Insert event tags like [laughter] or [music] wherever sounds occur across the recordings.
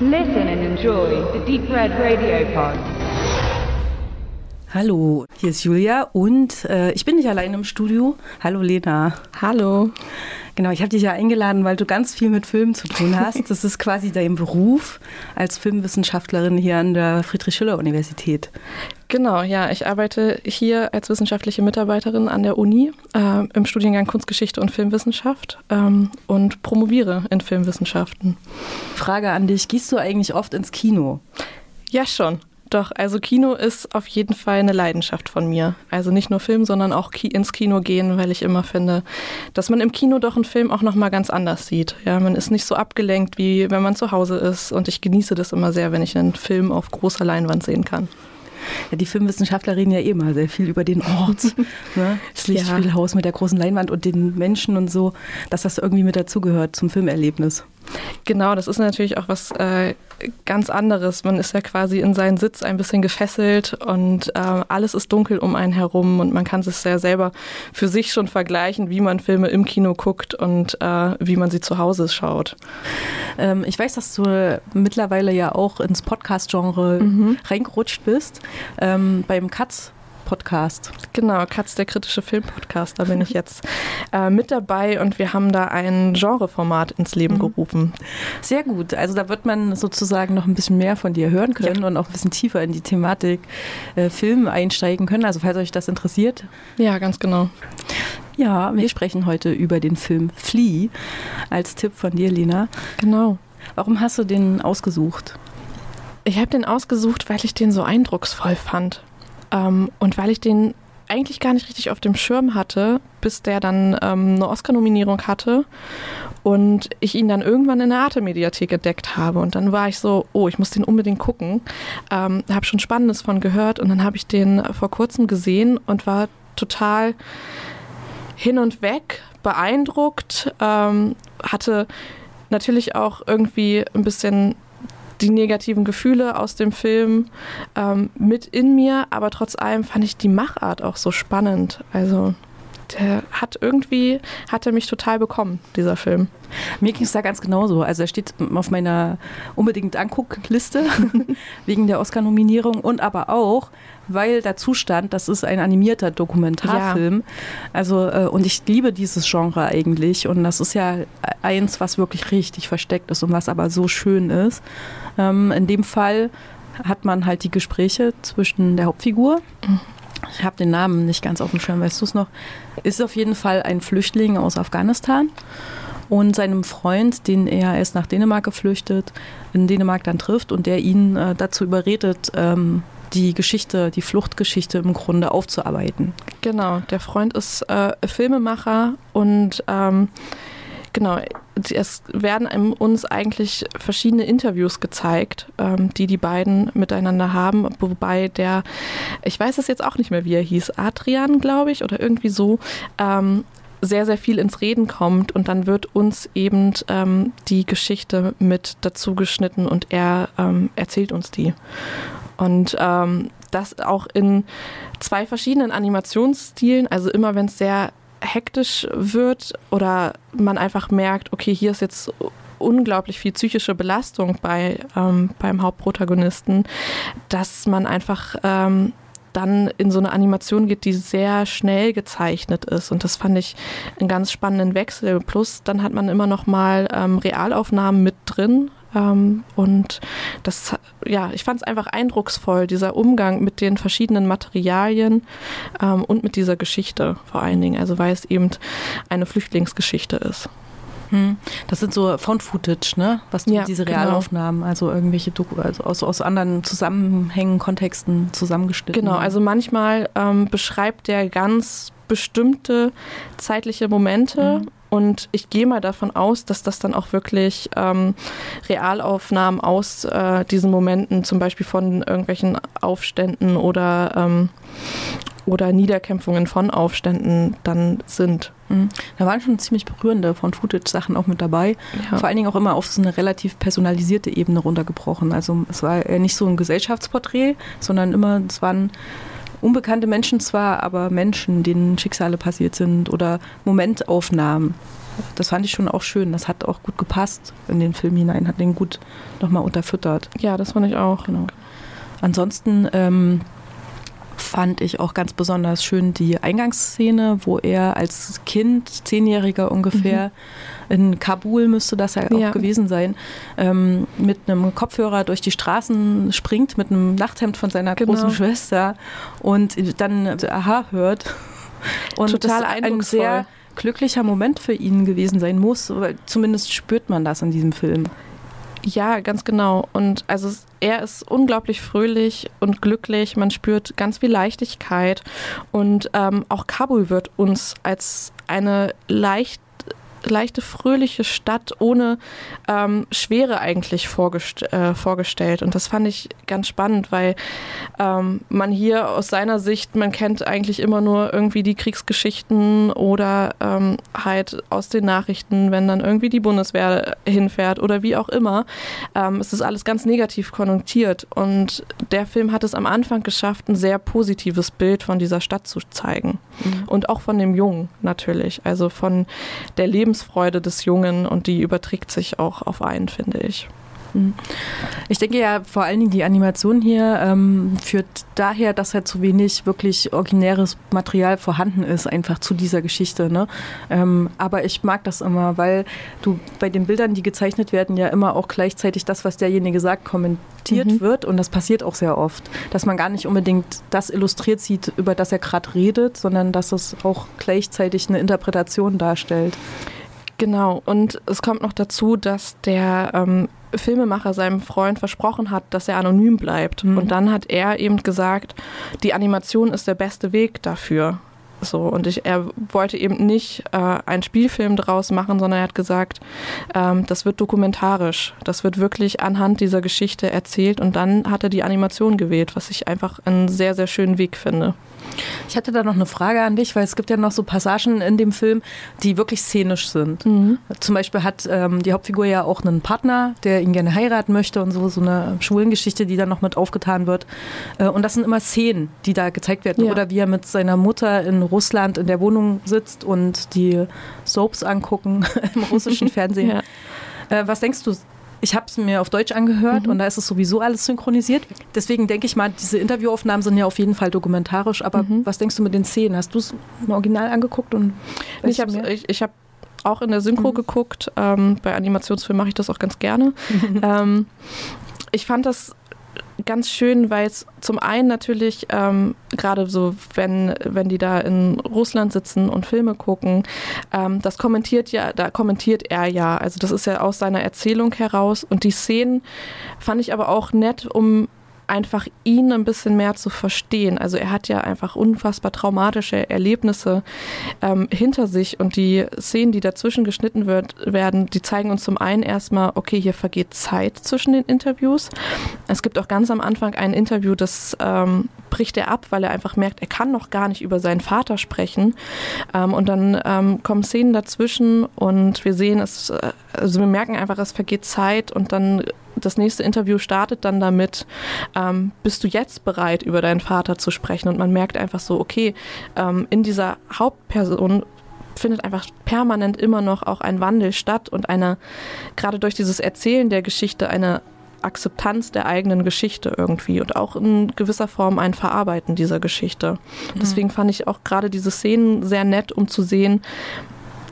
Listen and enjoy the Deep Red Radio Pod. Hallo, hier ist Julia und äh, ich bin nicht allein im Studio. Hallo Lena. Hallo. Genau, ich habe dich ja eingeladen, weil du ganz viel mit Filmen zu tun hast. [laughs] Das ist quasi dein Beruf als Filmwissenschaftlerin hier an der Friedrich-Schiller-Universität. Genau, ja, ich arbeite hier als wissenschaftliche Mitarbeiterin an der Uni äh, im Studiengang Kunstgeschichte und Filmwissenschaft ähm, und promoviere in Filmwissenschaften. Frage an dich, gehst du eigentlich oft ins Kino? Ja, schon. Doch, also Kino ist auf jeden Fall eine Leidenschaft von mir. Also nicht nur Film, sondern auch ins Kino gehen, weil ich immer finde, dass man im Kino doch einen Film auch nochmal ganz anders sieht. Ja, man ist nicht so abgelenkt, wie wenn man zu Hause ist. Und ich genieße das immer sehr, wenn ich einen Film auf großer Leinwand sehen kann. Ja, die Filmwissenschaftler reden ja eh mal sehr viel über den Ort, [laughs] ne? das Lichtspielhaus ja. mit der großen Leinwand und den Menschen und so, dass das irgendwie mit dazugehört zum Filmerlebnis. Genau, das ist natürlich auch was äh, ganz anderes. Man ist ja quasi in seinen Sitz ein bisschen gefesselt und äh, alles ist dunkel um einen herum und man kann es ja selber für sich schon vergleichen, wie man Filme im Kino guckt und äh, wie man sie zu Hause schaut. Ähm, ich weiß, dass du mittlerweile ja auch ins Podcast-Genre mhm. reingerutscht bist. Ähm, beim Katz Podcast. Genau, Katz, der kritische Filmpodcast, da bin ich jetzt äh, mit dabei und wir haben da ein Genreformat ins Leben mhm. gerufen. Sehr gut, also da wird man sozusagen noch ein bisschen mehr von dir hören können ja. und auch ein bisschen tiefer in die Thematik äh, Film einsteigen können, also falls euch das interessiert. Ja, ganz genau. Ja, wir sprechen heute über den Film Flea als Tipp von dir, Lena. Genau. Warum hast du den ausgesucht? Ich habe den ausgesucht, weil ich den so eindrucksvoll fand. Ähm, und weil ich den eigentlich gar nicht richtig auf dem Schirm hatte, bis der dann ähm, eine Oscar-Nominierung hatte und ich ihn dann irgendwann in der Arte-Mediathek entdeckt habe. Und dann war ich so, oh, ich muss den unbedingt gucken. Ähm, habe schon Spannendes von gehört und dann habe ich den vor kurzem gesehen und war total hin und weg, beeindruckt, ähm, hatte natürlich auch irgendwie ein bisschen die negativen Gefühle aus dem Film ähm, mit in mir, aber trotz allem fand ich die Machart auch so spannend. Also der hat irgendwie, hat er mich total bekommen, dieser Film. Mir ging es da ganz genauso. Also er steht auf meiner unbedingt Anguckliste [laughs] wegen der Oscar-Nominierung und aber auch, weil dazu stand, das ist ein animierter Dokumentarfilm. Ja. Also äh, und ich liebe dieses Genre eigentlich und das ist ja eins, was wirklich richtig versteckt ist und was aber so schön ist. Ähm, in dem Fall hat man halt die Gespräche zwischen der Hauptfigur. Ich habe den Namen nicht ganz auf dem Schirm, weißt du es noch? Ist auf jeden Fall ein Flüchtling aus Afghanistan und seinem Freund, den er erst nach Dänemark geflüchtet, in Dänemark dann trifft und der ihn äh, dazu überredet, ähm, die Geschichte, die Fluchtgeschichte im Grunde aufzuarbeiten. Genau, der Freund ist äh, Filmemacher und ähm, Genau, es werden uns eigentlich verschiedene Interviews gezeigt, ähm, die die beiden miteinander haben, wobei der, ich weiß es jetzt auch nicht mehr, wie er hieß, Adrian, glaube ich, oder irgendwie so, ähm, sehr, sehr viel ins Reden kommt und dann wird uns eben ähm, die Geschichte mit dazu geschnitten und er erzählt uns die. Und das auch in zwei verschiedenen Animationsstilen, also immer wenn es sehr hektisch wird oder man einfach merkt, okay, hier ist jetzt unglaublich viel psychische Belastung bei, ähm, beim Hauptprotagonisten, dass man einfach ähm, dann in so eine Animation geht, die sehr schnell gezeichnet ist. Und das fand ich einen ganz spannenden Wechsel. Plus dann hat man immer noch mal ähm, Realaufnahmen mit drin, ähm, und das, ja, ich fand es einfach eindrucksvoll, dieser Umgang mit den verschiedenen Materialien ähm, und mit dieser Geschichte vor allen Dingen, also weil es eben eine Flüchtlingsgeschichte ist. Hm. Das sind so Found-Footage, ne? Was ja, diese genau. Realaufnahmen, genau. also irgendwelche Doku also aus, aus anderen Zusammenhängen, Kontexten zusammengeschnitten. Genau, also manchmal ähm, beschreibt der ganz bestimmte zeitliche Momente mhm. Und ich gehe mal davon aus, dass das dann auch wirklich ähm, Realaufnahmen aus äh, diesen Momenten, zum Beispiel von irgendwelchen Aufständen oder, ähm, oder Niederkämpfungen von Aufständen dann sind. Mhm. Da waren schon ziemlich berührende von Footage-Sachen auch mit dabei. Ja. Vor allen Dingen auch immer auf so eine relativ personalisierte Ebene runtergebrochen. Also es war nicht so ein Gesellschaftsporträt, sondern immer, es waren unbekannte Menschen zwar, aber Menschen, denen Schicksale passiert sind oder Momentaufnahmen. das fand ich schon auch schön. Das hat auch gut gepasst in den Film hinein, hat den gut nochmal unterfüttert. Ja, das fand ich auch. Genau. Ansonsten ähm, fand ich auch ganz besonders schön die Eingangsszene, wo er als Kind, Zehnjähriger ungefähr, mhm. in Kabul müsste das ja auch ja. gewesen sein, ähm, mit einem Kopfhörer durch die Straßen springt, mit einem Nachthemd von seiner genau. großen Schwester und dann Aha hört. [laughs] Und Total ein sehr glücklicher Moment für ihn gewesen sein muss, weil zumindest spürt man das in diesem Film. Ja, ganz genau. Und also er ist unglaublich fröhlich und glücklich. Man spürt ganz viel Leichtigkeit. Und ähm, auch Kabul wird uns als eine leicht leichte, fröhliche Stadt ohne ähm, Schwere eigentlich vorgest äh, vorgestellt. Und das fand ich ganz spannend, weil ähm, man hier aus seiner Sicht, man kennt eigentlich immer nur irgendwie die Kriegsgeschichten oder ähm, halt aus den Nachrichten, wenn dann irgendwie die Bundeswehr hinfährt oder wie auch immer. Ähm, es ist alles ganz negativ konnotiert. Und der Film hat es am Anfang geschafft, ein sehr positives Bild von dieser Stadt zu zeigen. Mhm. Und auch von dem Jungen natürlich. Also von der Lebens Lebensfreude des Jungen und die überträgt sich auch auf einen, finde ich. Hm. Ich denke ja vor allen Dingen die Animation hier ähm, führt daher, dass halt zu wenig wirklich originäres Material vorhanden ist, einfach zu dieser Geschichte. Ne? Ähm, aber ich mag das immer, weil du bei den Bildern, die gezeichnet werden, ja immer auch gleichzeitig das, was derjenige sagt, kommentiert mhm. wird. Und das passiert auch sehr oft, dass man gar nicht unbedingt das illustriert sieht, über das er gerade redet, sondern dass es auch gleichzeitig eine Interpretation darstellt. Genau, und es kommt noch dazu, dass der ähm, Filmemacher seinem Freund versprochen hat, dass er anonym bleibt. Mhm. Und dann hat er eben gesagt, die Animation ist der beste Weg dafür. So, und ich, er wollte eben nicht äh, einen Spielfilm draus machen, sondern er hat gesagt, ähm, das wird dokumentarisch. Das wird wirklich anhand dieser Geschichte erzählt. Und dann hat er die Animation gewählt, was ich einfach einen sehr, sehr schönen Weg finde. Ich hatte da noch eine Frage an dich, weil es gibt ja noch so Passagen in dem Film, die wirklich szenisch sind. Mhm. Zum Beispiel hat ähm, die Hauptfigur ja auch einen Partner, der ihn gerne heiraten möchte und so, so eine Schwulengeschichte, die dann noch mit aufgetan wird. Äh, und das sind immer Szenen, die da gezeigt werden. Ja. Oder wie er mit seiner Mutter in Russland in der Wohnung sitzt und die Soaps angucken [laughs] im russischen [laughs] Fernsehen. ja. Äh, was denkst du, ich habe es mir auf Deutsch angehört mhm. und da ist es sowieso alles synchronisiert. Deswegen denke ich mal, diese Interviewaufnahmen sind ja auf jeden Fall dokumentarisch. Aber mhm. was denkst du mit den Szenen? Hast du es im Original angeguckt? Und ich habe ich, ich hab auch in der Synchro mhm. geguckt. Ähm, bei Animationsfilmen mache ich das auch ganz gerne. [laughs] ähm, ich fand das ganz schön, weil es zum einen natürlich ähm, gerade so, wenn, wenn die da in Russland sitzen und Filme gucken, ähm, das kommentiert ja, da kommentiert er ja. Also das ist ja aus seiner Erzählung heraus. Und die Szenen fand ich aber auch nett, um einfach ihn ein bisschen mehr zu verstehen. Also er hat ja einfach unfassbar traumatische Erlebnisse ähm, hinter sich und die Szenen, die dazwischen geschnitten wird, werden, die zeigen uns zum einen erstmal, okay, hier vergeht Zeit zwischen den Interviews. Es gibt auch ganz am Anfang ein Interview, das ähm, bricht er ab, weil er einfach merkt, er kann noch gar nicht über seinen Vater sprechen. Ähm, und dann ähm, kommen Szenen dazwischen und wir sehen es, äh, also wir merken einfach, es vergeht Zeit und dann das nächste Interview startet dann damit, ähm, bist du jetzt bereit, über deinen Vater zu sprechen? Und man merkt einfach so, okay, ähm, in dieser Hauptperson findet einfach permanent immer noch auch ein Wandel statt und eine, gerade durch dieses Erzählen der Geschichte, eine Akzeptanz der eigenen Geschichte irgendwie und auch in gewisser Form ein Verarbeiten dieser Geschichte. Mhm. Deswegen fand ich auch gerade diese Szenen sehr nett, um zu sehen,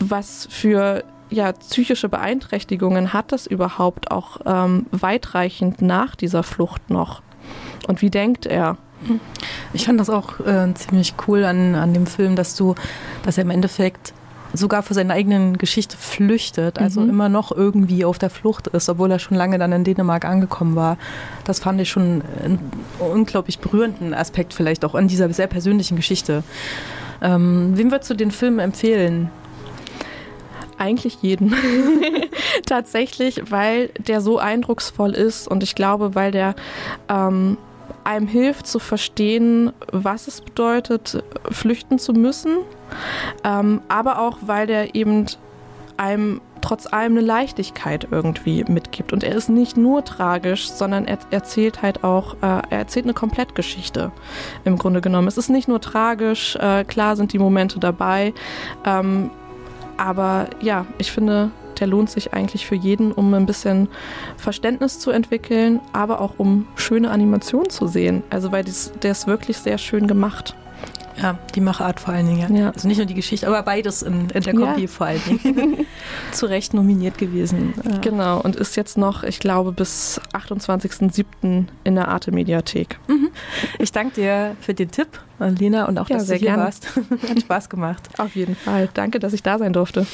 was für ja, psychische Beeinträchtigungen hat das überhaupt auch ähm, weitreichend nach dieser Flucht noch? Und wie denkt er? Ich fand das auch äh, ziemlich cool an, an dem Film, dass du, dass er im Endeffekt sogar vor seiner eigenen Geschichte flüchtet, also mhm. immer noch irgendwie auf der Flucht ist, obwohl er schon lange dann in Dänemark angekommen war. Das fand ich schon einen unglaublich berührenden Aspekt vielleicht auch an dieser sehr persönlichen Geschichte. Ähm, wem würdest du den Film empfehlen? Eigentlich jeden. [laughs] Tatsächlich, weil der so eindrucksvoll ist und ich glaube, weil der ähm, einem hilft zu verstehen, was es bedeutet, flüchten zu müssen, ähm, aber auch, weil der eben einem trotz allem eine Leichtigkeit irgendwie mitgibt. Und er ist nicht nur tragisch, sondern er erzählt halt auch, äh, er erzählt eine Komplettgeschichte im Grunde genommen. Es ist nicht nur tragisch, äh, klar sind die Momente dabei, ähm, aber ja, ich finde, der lohnt sich eigentlich für jeden, um ein bisschen Verständnis zu entwickeln, aber auch um schöne Animationen zu sehen. Also weil dies, der ist wirklich sehr schön gemacht. Ja, die Machart vor allen Dingen. Ja. Also nicht nur die Geschichte, aber beides in, in der Kombi ja. vor allen Dingen. [laughs] Zu Recht nominiert gewesen. Genau, und ist jetzt noch, ich glaube, bis 28.07. in der Arte-Mediathek. Mhm. Ich danke dir für den Tipp, Lena, und auch, ja, dass du hier gerne. warst. [laughs] Hat Spaß gemacht. Auf jeden Fall. Danke, dass ich da sein durfte.